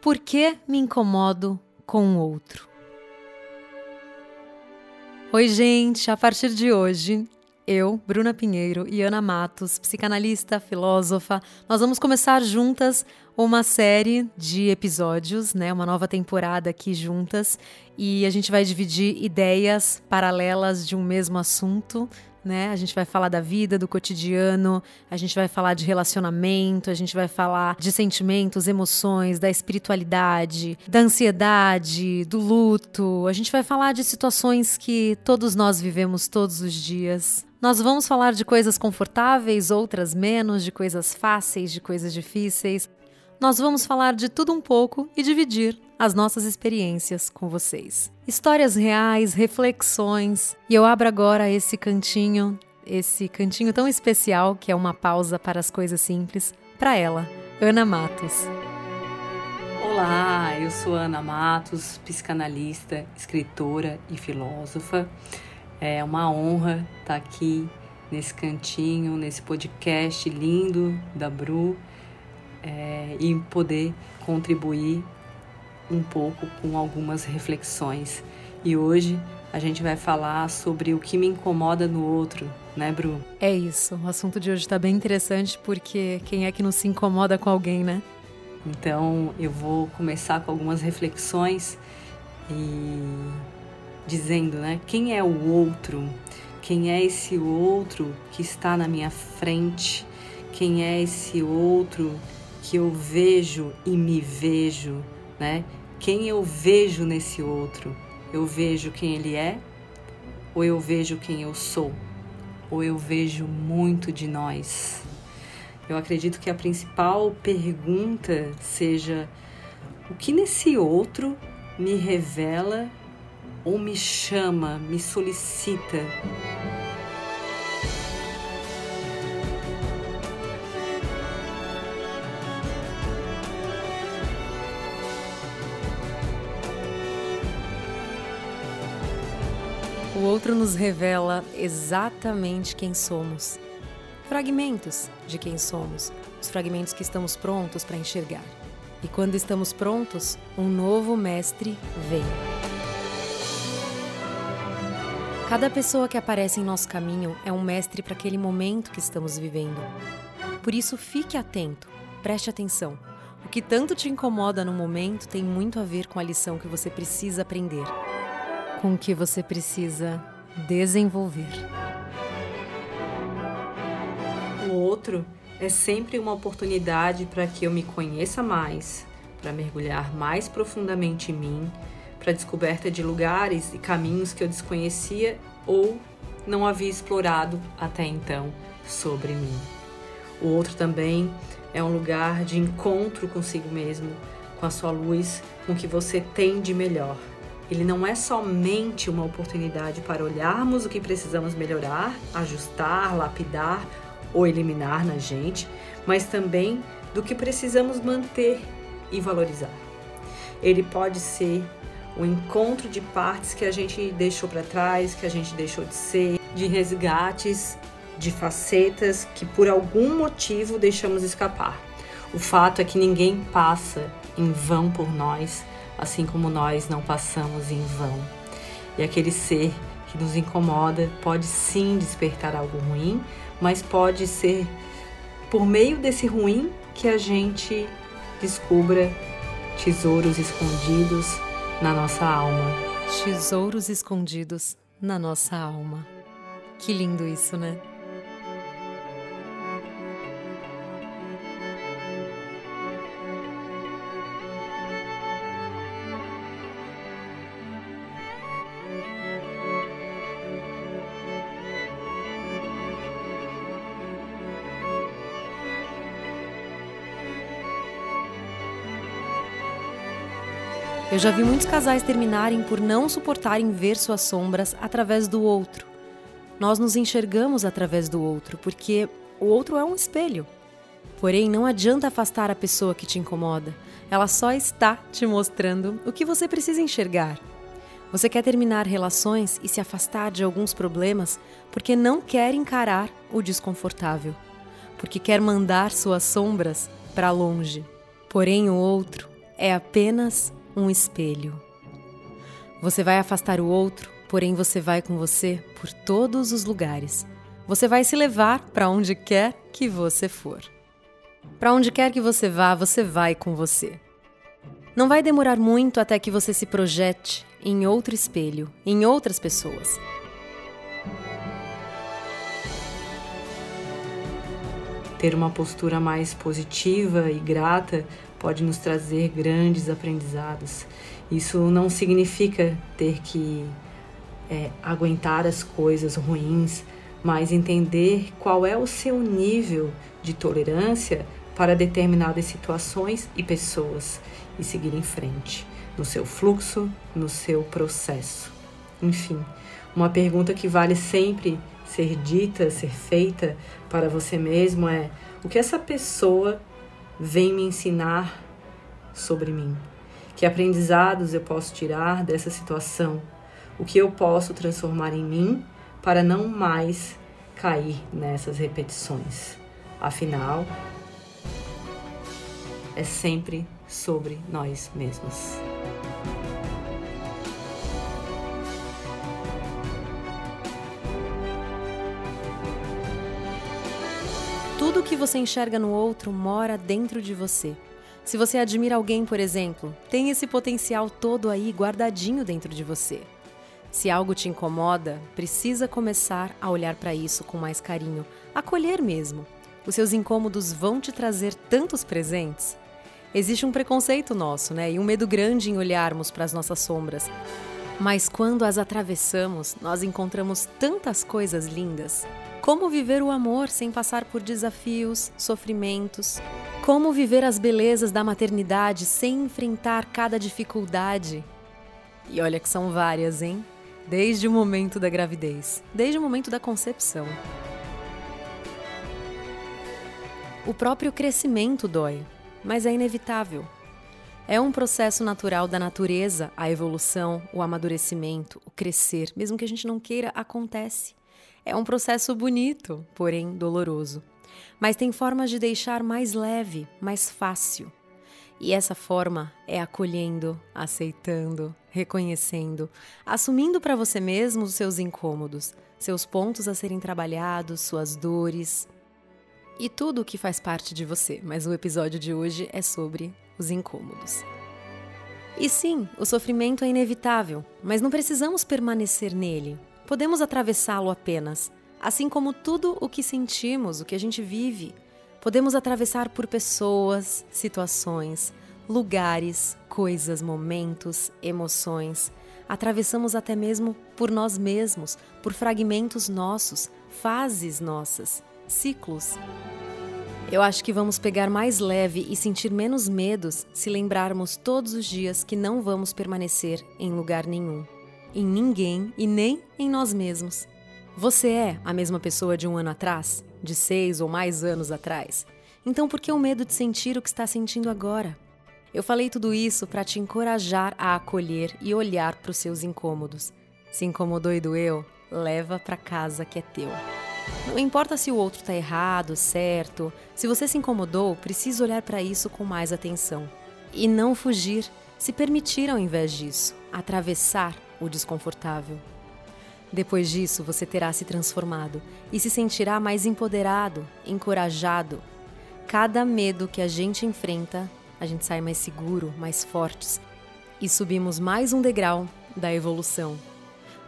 Por que me incomodo com o outro? Oi, gente! A partir de hoje, eu, Bruna Pinheiro e Ana Matos, psicanalista, filósofa, nós vamos começar juntas uma série de episódios, né, uma nova temporada aqui juntas, e a gente vai dividir ideias paralelas de um mesmo assunto, né? A gente vai falar da vida, do cotidiano, a gente vai falar de relacionamento, a gente vai falar de sentimentos, emoções, da espiritualidade, da ansiedade, do luto. A gente vai falar de situações que todos nós vivemos todos os dias. Nós vamos falar de coisas confortáveis, outras menos, de coisas fáceis, de coisas difíceis. Nós vamos falar de tudo um pouco e dividir as nossas experiências com vocês. Histórias reais, reflexões. E eu abro agora esse cantinho, esse cantinho tão especial que é uma pausa para as coisas simples, para ela, Ana Matos. Olá, eu sou Ana Matos, psicanalista, escritora e filósofa. É uma honra estar aqui nesse cantinho, nesse podcast lindo da Bru é, e poder contribuir um pouco com algumas reflexões. E hoje a gente vai falar sobre o que me incomoda no outro, né, Bru? É isso. O assunto de hoje está bem interessante porque quem é que não se incomoda com alguém, né? Então eu vou começar com algumas reflexões e dizendo, né, quem é o outro? Quem é esse outro que está na minha frente? Quem é esse outro que eu vejo e me vejo, né? Quem eu vejo nesse outro. Eu vejo quem ele é, ou eu vejo quem eu sou, ou eu vejo muito de nós. Eu acredito que a principal pergunta seja: o que nesse outro me revela ou me chama, me solicita? O outro nos revela exatamente quem somos. Fragmentos de quem somos, os fragmentos que estamos prontos para enxergar. E quando estamos prontos, um novo mestre vem. Cada pessoa que aparece em nosso caminho é um mestre para aquele momento que estamos vivendo. Por isso, fique atento, preste atenção. O que tanto te incomoda no momento tem muito a ver com a lição que você precisa aprender com que você precisa desenvolver. O outro é sempre uma oportunidade para que eu me conheça mais, para mergulhar mais profundamente em mim, para descoberta de lugares e caminhos que eu desconhecia ou não havia explorado até então sobre mim. O outro também é um lugar de encontro consigo mesmo, com a sua luz, com o que você tem de melhor. Ele não é somente uma oportunidade para olharmos o que precisamos melhorar, ajustar, lapidar ou eliminar na gente, mas também do que precisamos manter e valorizar. Ele pode ser o encontro de partes que a gente deixou para trás, que a gente deixou de ser, de resgates, de facetas que por algum motivo deixamos escapar. O fato é que ninguém passa em vão por nós assim como nós não passamos em vão. E aquele ser que nos incomoda pode sim despertar algo ruim, mas pode ser por meio desse ruim que a gente descubra tesouros escondidos na nossa alma. Tesouros escondidos na nossa alma. Que lindo isso, né? Eu já vi muitos casais terminarem por não suportarem ver suas sombras através do outro. Nós nos enxergamos através do outro, porque o outro é um espelho. Porém, não adianta afastar a pessoa que te incomoda, ela só está te mostrando o que você precisa enxergar. Você quer terminar relações e se afastar de alguns problemas porque não quer encarar o desconfortável, porque quer mandar suas sombras para longe. Porém, o outro é apenas um espelho. Você vai afastar o outro, porém você vai com você por todos os lugares. Você vai se levar para onde quer que você for. Para onde quer que você vá, você vai com você. Não vai demorar muito até que você se projete em outro espelho, em outras pessoas. Ter uma postura mais positiva e grata pode nos trazer grandes aprendizados. Isso não significa ter que é, aguentar as coisas ruins, mas entender qual é o seu nível de tolerância para determinadas situações e pessoas e seguir em frente no seu fluxo, no seu processo. Enfim, uma pergunta que vale sempre ser dita, ser feita para você mesmo é: o que essa pessoa vem me ensinar sobre mim? Que aprendizados eu posso tirar dessa situação? O que eu posso transformar em mim para não mais cair nessas repetições? Afinal, é sempre sobre nós mesmos. Que você enxerga no outro mora dentro de você. Se você admira alguém, por exemplo, tem esse potencial todo aí guardadinho dentro de você. Se algo te incomoda, precisa começar a olhar para isso com mais carinho, acolher mesmo. Os seus incômodos vão te trazer tantos presentes. Existe um preconceito nosso, né? E um medo grande em olharmos para as nossas sombras. Mas quando as atravessamos, nós encontramos tantas coisas lindas. Como viver o amor sem passar por desafios, sofrimentos? Como viver as belezas da maternidade sem enfrentar cada dificuldade? E olha que são várias, hein? Desde o momento da gravidez, desde o momento da concepção. O próprio crescimento dói, mas é inevitável. É um processo natural da natureza, a evolução, o amadurecimento, o crescer, mesmo que a gente não queira, acontece. É um processo bonito, porém doloroso. Mas tem formas de deixar mais leve, mais fácil. E essa forma é acolhendo, aceitando, reconhecendo, assumindo para você mesmo os seus incômodos, seus pontos a serem trabalhados, suas dores e tudo o que faz parte de você. Mas o episódio de hoje é sobre os incômodos. E sim, o sofrimento é inevitável, mas não precisamos permanecer nele. Podemos atravessá-lo apenas, assim como tudo o que sentimos, o que a gente vive. Podemos atravessar por pessoas, situações, lugares, coisas, momentos, emoções. Atravessamos até mesmo por nós mesmos, por fragmentos nossos, fases nossas, ciclos. Eu acho que vamos pegar mais leve e sentir menos medos se lembrarmos todos os dias que não vamos permanecer em lugar nenhum em ninguém e nem em nós mesmos. Você é a mesma pessoa de um ano atrás? De seis ou mais anos atrás? Então por que o medo de sentir o que está sentindo agora? Eu falei tudo isso para te encorajar a acolher e olhar para os seus incômodos. Se incomodou e doeu, leva para casa que é teu. Não importa se o outro está errado, certo. Se você se incomodou, precisa olhar para isso com mais atenção. E não fugir, se permitir ao invés disso, atravessar o desconfortável. Depois disso, você terá se transformado e se sentirá mais empoderado, encorajado. Cada medo que a gente enfrenta, a gente sai mais seguro, mais fortes e subimos mais um degrau da evolução.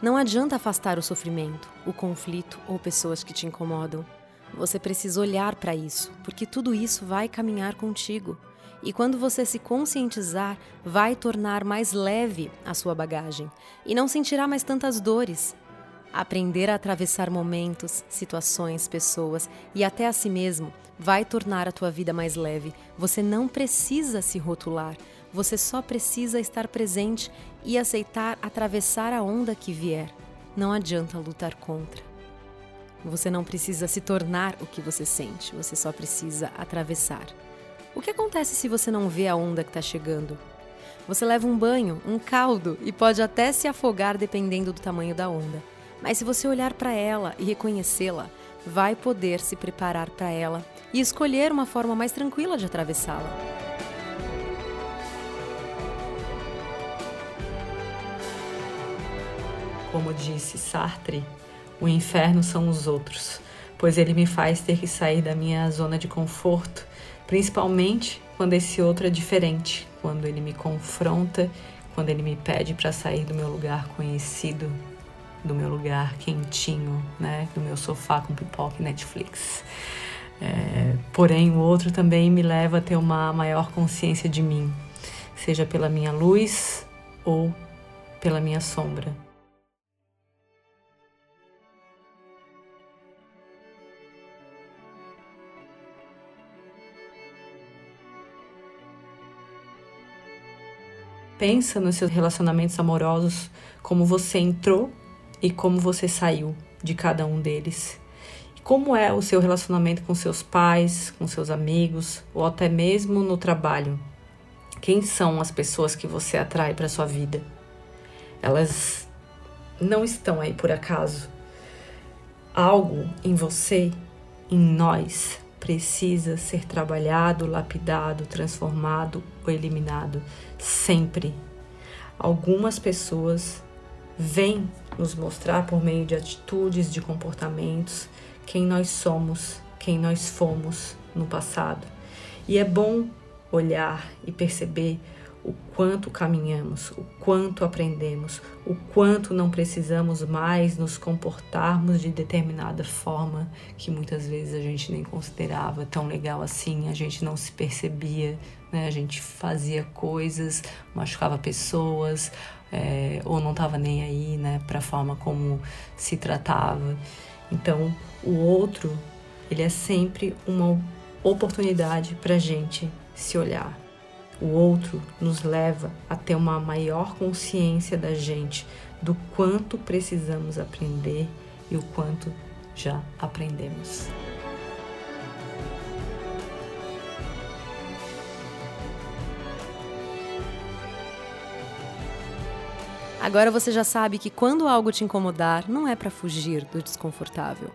Não adianta afastar o sofrimento, o conflito ou pessoas que te incomodam. Você precisa olhar para isso, porque tudo isso vai caminhar contigo. E quando você se conscientizar, vai tornar mais leve a sua bagagem e não sentirá mais tantas dores. Aprender a atravessar momentos, situações, pessoas e até a si mesmo vai tornar a tua vida mais leve. Você não precisa se rotular, você só precisa estar presente e aceitar atravessar a onda que vier. Não adianta lutar contra. Você não precisa se tornar o que você sente, você só precisa atravessar. O que acontece se você não vê a onda que está chegando? Você leva um banho, um caldo e pode até se afogar dependendo do tamanho da onda. Mas se você olhar para ela e reconhecê-la, vai poder se preparar para ela e escolher uma forma mais tranquila de atravessá-la. Como disse Sartre, o inferno são os outros, pois ele me faz ter que sair da minha zona de conforto principalmente quando esse outro é diferente, quando ele me confronta, quando ele me pede para sair do meu lugar conhecido, do meu lugar quentinho, né, do meu sofá com pipoca e Netflix. É, porém, o outro também me leva a ter uma maior consciência de mim, seja pela minha luz ou pela minha sombra. Pensa nos seus relacionamentos amorosos, como você entrou e como você saiu de cada um deles. Como é o seu relacionamento com seus pais, com seus amigos ou até mesmo no trabalho? Quem são as pessoas que você atrai para sua vida? Elas não estão aí por acaso. Algo em você, em nós, precisa ser trabalhado, lapidado, transformado ou eliminado sempre. Algumas pessoas vêm nos mostrar por meio de atitudes, de comportamentos, quem nós somos, quem nós fomos no passado. E é bom olhar e perceber o quanto caminhamos, o quanto aprendemos, o quanto não precisamos mais nos comportarmos de determinada forma que muitas vezes a gente nem considerava tão legal assim, a gente não se percebia, né? a gente fazia coisas, machucava pessoas, é, ou não estava nem aí né, para a forma como se tratava. Então, o outro, ele é sempre uma oportunidade para a gente se olhar o outro nos leva a ter uma maior consciência da gente, do quanto precisamos aprender e o quanto já aprendemos. Agora você já sabe que quando algo te incomodar, não é para fugir do desconfortável.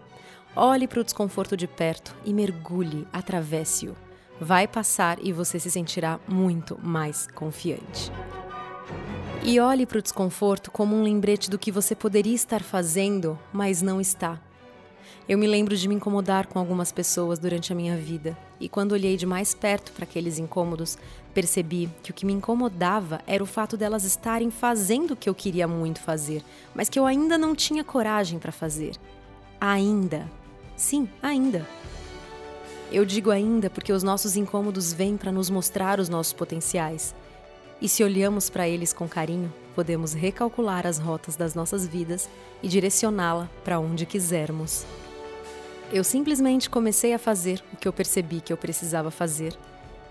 Olhe para o desconforto de perto e mergulhe, atravesse-o vai passar e você se sentirá muito mais confiante. E olhe para o desconforto como um lembrete do que você poderia estar fazendo, mas não está. Eu me lembro de me incomodar com algumas pessoas durante a minha vida, e quando olhei de mais perto para aqueles incômodos, percebi que o que me incomodava era o fato delas estarem fazendo o que eu queria muito fazer, mas que eu ainda não tinha coragem para fazer. Ainda. Sim, ainda. Eu digo ainda porque os nossos incômodos vêm para nos mostrar os nossos potenciais. E se olhamos para eles com carinho, podemos recalcular as rotas das nossas vidas e direcioná-la para onde quisermos. Eu simplesmente comecei a fazer o que eu percebi que eu precisava fazer,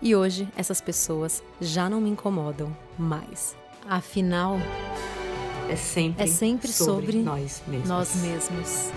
e hoje essas pessoas já não me incomodam mais. Afinal, é sempre, é sempre sobre, sobre nós mesmos. Nós mesmos.